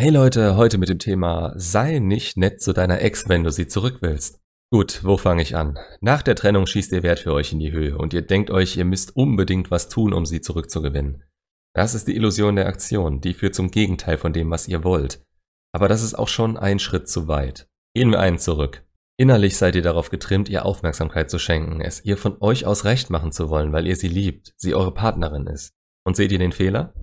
Hey Leute, heute mit dem Thema Sei nicht nett zu deiner Ex, wenn du sie zurück willst. Gut, wo fange ich an? Nach der Trennung schießt ihr Wert für euch in die Höhe und ihr denkt euch, ihr müsst unbedingt was tun, um sie zurückzugewinnen. Das ist die Illusion der Aktion, die führt zum Gegenteil von dem, was ihr wollt. Aber das ist auch schon ein Schritt zu weit. Gehen wir einen zurück. Innerlich seid ihr darauf getrimmt, ihr Aufmerksamkeit zu schenken, es ihr von euch aus recht machen zu wollen, weil ihr sie liebt, sie eure Partnerin ist. Und seht ihr den Fehler?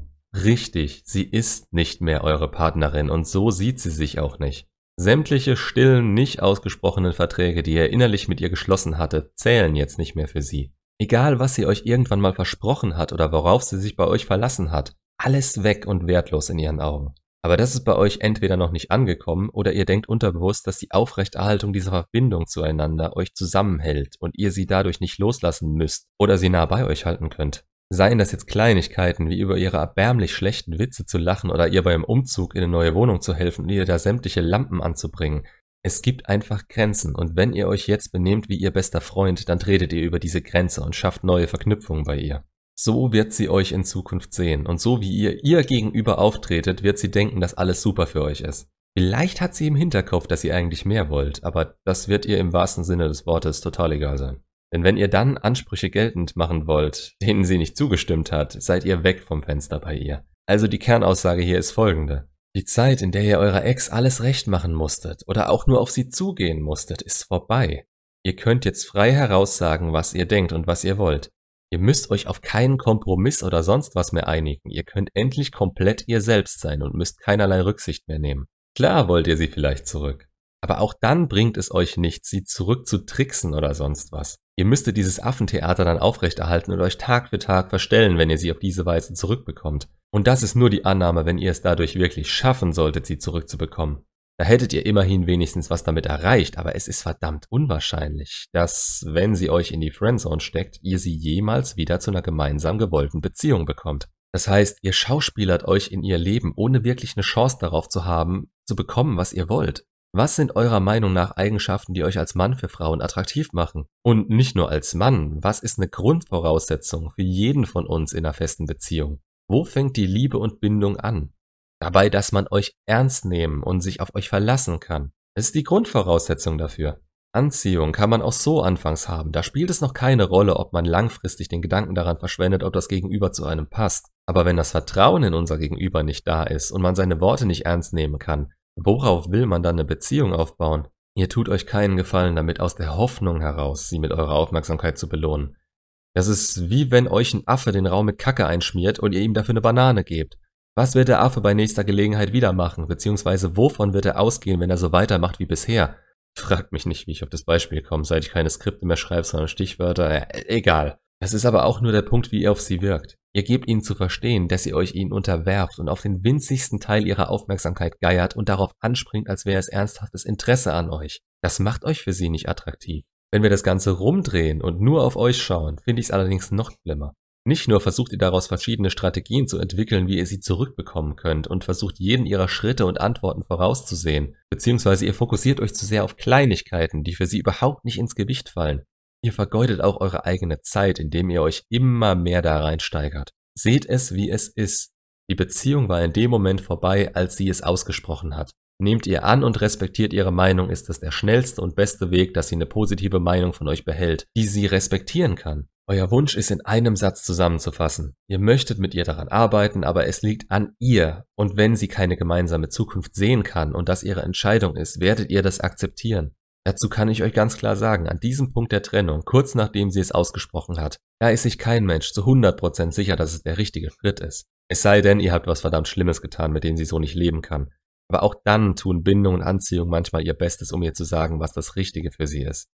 Richtig, sie ist nicht mehr eure Partnerin und so sieht sie sich auch nicht. Sämtliche stillen, nicht ausgesprochenen Verträge, die ihr innerlich mit ihr geschlossen hattet, zählen jetzt nicht mehr für sie. Egal, was sie euch irgendwann mal versprochen hat oder worauf sie sich bei euch verlassen hat, alles weg und wertlos in ihren Augen. Aber das ist bei euch entweder noch nicht angekommen oder ihr denkt unterbewusst, dass die Aufrechterhaltung dieser Verbindung zueinander euch zusammenhält und ihr sie dadurch nicht loslassen müsst oder sie nah bei euch halten könnt. Seien das jetzt Kleinigkeiten, wie über ihre erbärmlich schlechten Witze zu lachen oder ihr beim Umzug in eine neue Wohnung zu helfen und ihr da sämtliche Lampen anzubringen. Es gibt einfach Grenzen und wenn ihr euch jetzt benehmt wie ihr bester Freund, dann tretet ihr über diese Grenze und schafft neue Verknüpfungen bei ihr. So wird sie euch in Zukunft sehen und so wie ihr ihr gegenüber auftretet, wird sie denken, dass alles super für euch ist. Vielleicht hat sie im Hinterkopf, dass ihr eigentlich mehr wollt, aber das wird ihr im wahrsten Sinne des Wortes total egal sein. Denn wenn ihr dann Ansprüche geltend machen wollt, denen sie nicht zugestimmt hat, seid ihr weg vom Fenster bei ihr. Also die Kernaussage hier ist folgende. Die Zeit, in der ihr eurer Ex alles recht machen musstet oder auch nur auf sie zugehen musstet, ist vorbei. Ihr könnt jetzt frei heraussagen, was ihr denkt und was ihr wollt. Ihr müsst euch auf keinen Kompromiss oder sonst was mehr einigen. Ihr könnt endlich komplett ihr selbst sein und müsst keinerlei Rücksicht mehr nehmen. Klar wollt ihr sie vielleicht zurück. Aber auch dann bringt es euch nichts, sie zurück zu tricksen oder sonst was. Ihr müsstet dieses Affentheater dann aufrechterhalten und euch Tag für Tag verstellen, wenn ihr sie auf diese Weise zurückbekommt. Und das ist nur die Annahme, wenn ihr es dadurch wirklich schaffen solltet, sie zurückzubekommen. Da hättet ihr immerhin wenigstens was damit erreicht, aber es ist verdammt unwahrscheinlich, dass, wenn sie euch in die Friendzone steckt, ihr sie jemals wieder zu einer gemeinsam gewollten Beziehung bekommt. Das heißt, ihr schauspielert euch in ihr Leben, ohne wirklich eine Chance darauf zu haben, zu bekommen, was ihr wollt. Was sind eurer Meinung nach Eigenschaften, die euch als Mann für Frauen attraktiv machen? Und nicht nur als Mann, was ist eine Grundvoraussetzung für jeden von uns in einer festen Beziehung? Wo fängt die Liebe und Bindung an? Dabei, dass man euch ernst nehmen und sich auf euch verlassen kann. Das ist die Grundvoraussetzung dafür. Anziehung kann man auch so anfangs haben. Da spielt es noch keine Rolle, ob man langfristig den Gedanken daran verschwendet, ob das Gegenüber zu einem passt. Aber wenn das Vertrauen in unser Gegenüber nicht da ist und man seine Worte nicht ernst nehmen kann, Worauf will man dann eine Beziehung aufbauen? Ihr tut euch keinen Gefallen damit, aus der Hoffnung heraus, sie mit eurer Aufmerksamkeit zu belohnen. Das ist wie wenn euch ein Affe den Raum mit Kacke einschmiert und ihr ihm dafür eine Banane gebt. Was wird der Affe bei nächster Gelegenheit wieder machen, beziehungsweise wovon wird er ausgehen, wenn er so weitermacht wie bisher? Fragt mich nicht, wie ich auf das Beispiel komme, seit ich keine Skripte mehr schreibe, sondern Stichwörter. Äh, egal. Das ist aber auch nur der Punkt, wie ihr auf sie wirkt. Ihr gebt ihnen zu verstehen, dass ihr euch ihnen unterwerft und auf den winzigsten Teil ihrer Aufmerksamkeit geiert und darauf anspringt, als wäre es ernsthaftes Interesse an euch. Das macht euch für sie nicht attraktiv. Wenn wir das Ganze rumdrehen und nur auf euch schauen, finde ich es allerdings noch schlimmer. Nicht nur versucht ihr daraus verschiedene Strategien zu entwickeln, wie ihr sie zurückbekommen könnt und versucht jeden ihrer Schritte und Antworten vorauszusehen, beziehungsweise ihr fokussiert euch zu sehr auf Kleinigkeiten, die für sie überhaupt nicht ins Gewicht fallen. Ihr vergeudet auch eure eigene Zeit, indem ihr euch immer mehr da reinsteigert. Seht es, wie es ist. Die Beziehung war in dem Moment vorbei, als sie es ausgesprochen hat. Nehmt ihr an und respektiert ihre Meinung, ist es der schnellste und beste Weg, dass sie eine positive Meinung von euch behält, die sie respektieren kann. Euer Wunsch ist in einem Satz zusammenzufassen. Ihr möchtet mit ihr daran arbeiten, aber es liegt an ihr. Und wenn sie keine gemeinsame Zukunft sehen kann und das ihre Entscheidung ist, werdet ihr das akzeptieren. Dazu kann ich euch ganz klar sagen, an diesem Punkt der Trennung, kurz nachdem sie es ausgesprochen hat, da ist sich kein Mensch zu 100% sicher, dass es der richtige Schritt ist. Es sei denn, ihr habt was verdammt Schlimmes getan, mit dem sie so nicht leben kann. Aber auch dann tun Bindung und Anziehung manchmal ihr Bestes, um ihr zu sagen, was das Richtige für sie ist.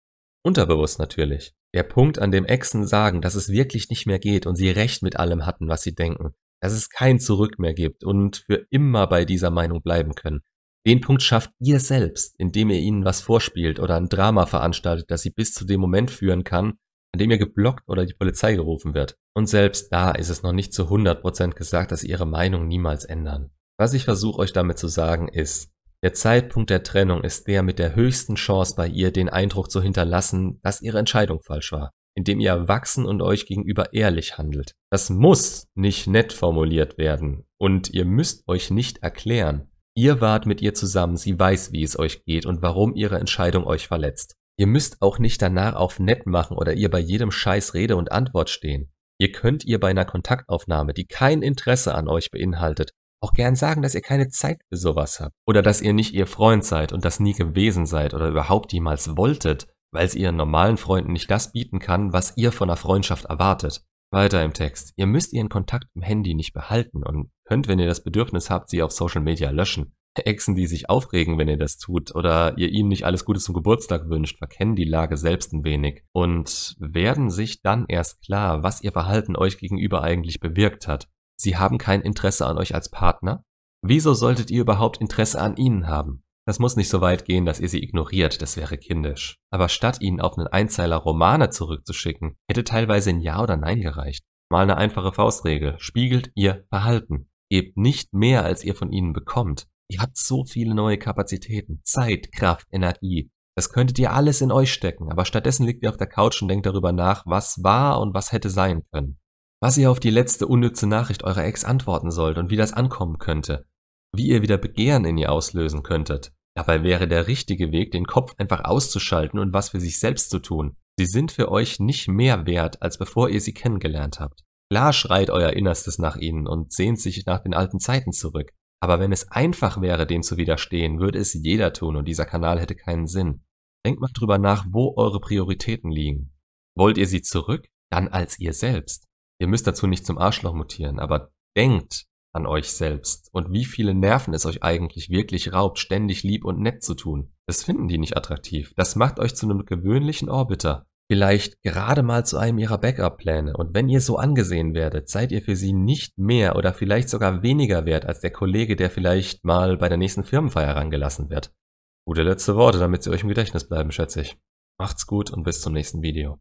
Unterbewusst natürlich. Der Punkt, an dem Exen sagen, dass es wirklich nicht mehr geht und sie recht mit allem hatten, was sie denken, dass es kein Zurück mehr gibt und für immer bei dieser Meinung bleiben können, den Punkt schafft ihr selbst, indem ihr ihnen was vorspielt oder ein Drama veranstaltet, das sie bis zu dem Moment führen kann, an dem ihr geblockt oder die Polizei gerufen wird. Und selbst da ist es noch nicht zu 100% gesagt, dass sie ihre Meinung niemals ändern. Was ich versuche euch damit zu sagen ist, der Zeitpunkt der Trennung ist der mit der höchsten Chance bei ihr, den Eindruck zu hinterlassen, dass ihre Entscheidung falsch war, indem ihr erwachsen und euch gegenüber ehrlich handelt. Das muss nicht nett formuliert werden und ihr müsst euch nicht erklären. Ihr wart mit ihr zusammen, sie weiß, wie es euch geht und warum ihre Entscheidung euch verletzt. Ihr müsst auch nicht danach auf nett machen oder ihr bei jedem Scheiß Rede und Antwort stehen. Ihr könnt ihr bei einer Kontaktaufnahme, die kein Interesse an euch beinhaltet, auch gern sagen, dass ihr keine Zeit für sowas habt. Oder dass ihr nicht ihr Freund seid und das nie gewesen seid oder überhaupt jemals wolltet, weil sie ihren normalen Freunden nicht das bieten kann, was ihr von einer Freundschaft erwartet. Weiter im Text. Ihr müsst ihren Kontakt im Handy nicht behalten und könnt, wenn ihr das Bedürfnis habt, sie auf Social Media löschen. Exen, die sich aufregen, wenn ihr das tut, oder ihr ihnen nicht alles Gute zum Geburtstag wünscht, verkennen die Lage selbst ein wenig und werden sich dann erst klar, was ihr Verhalten euch gegenüber eigentlich bewirkt hat. Sie haben kein Interesse an euch als Partner? Wieso solltet ihr überhaupt Interesse an ihnen haben? Das muss nicht so weit gehen, dass ihr sie ignoriert, das wäre kindisch. Aber statt ihnen auf einen Einzeiler Romane zurückzuschicken, hätte teilweise ein Ja oder Nein gereicht. Mal eine einfache Faustregel. Spiegelt ihr Verhalten. Gebt nicht mehr, als ihr von ihnen bekommt. Ihr habt so viele neue Kapazitäten, Zeit, Kraft, Energie. Das könntet ihr alles in euch stecken, aber stattdessen liegt ihr auf der Couch und denkt darüber nach, was war und was hätte sein können. Was ihr auf die letzte unnütze Nachricht eurer Ex antworten sollt und wie das ankommen könnte. Wie ihr wieder Begehren in ihr auslösen könntet. Dabei wäre der richtige Weg, den Kopf einfach auszuschalten und was für sich selbst zu tun. Sie sind für euch nicht mehr wert, als bevor ihr sie kennengelernt habt. Klar schreit euer Innerstes nach ihnen und sehnt sich nach den alten Zeiten zurück. Aber wenn es einfach wäre, dem zu widerstehen, würde es jeder tun und dieser Kanal hätte keinen Sinn. Denkt mal drüber nach, wo eure Prioritäten liegen. Wollt ihr sie zurück? Dann als ihr selbst. Ihr müsst dazu nicht zum Arschloch mutieren, aber denkt an euch selbst und wie viele Nerven es euch eigentlich wirklich raubt, ständig lieb und nett zu tun. Das finden die nicht attraktiv. Das macht euch zu einem gewöhnlichen Orbiter. Vielleicht gerade mal zu einem ihrer Backup-Pläne. Und wenn ihr so angesehen werdet, seid ihr für sie nicht mehr oder vielleicht sogar weniger wert als der Kollege, der vielleicht mal bei der nächsten Firmenfeier rangelassen wird. Gute letzte Worte, damit sie euch im Gedächtnis bleiben, schätze ich. Macht's gut und bis zum nächsten Video.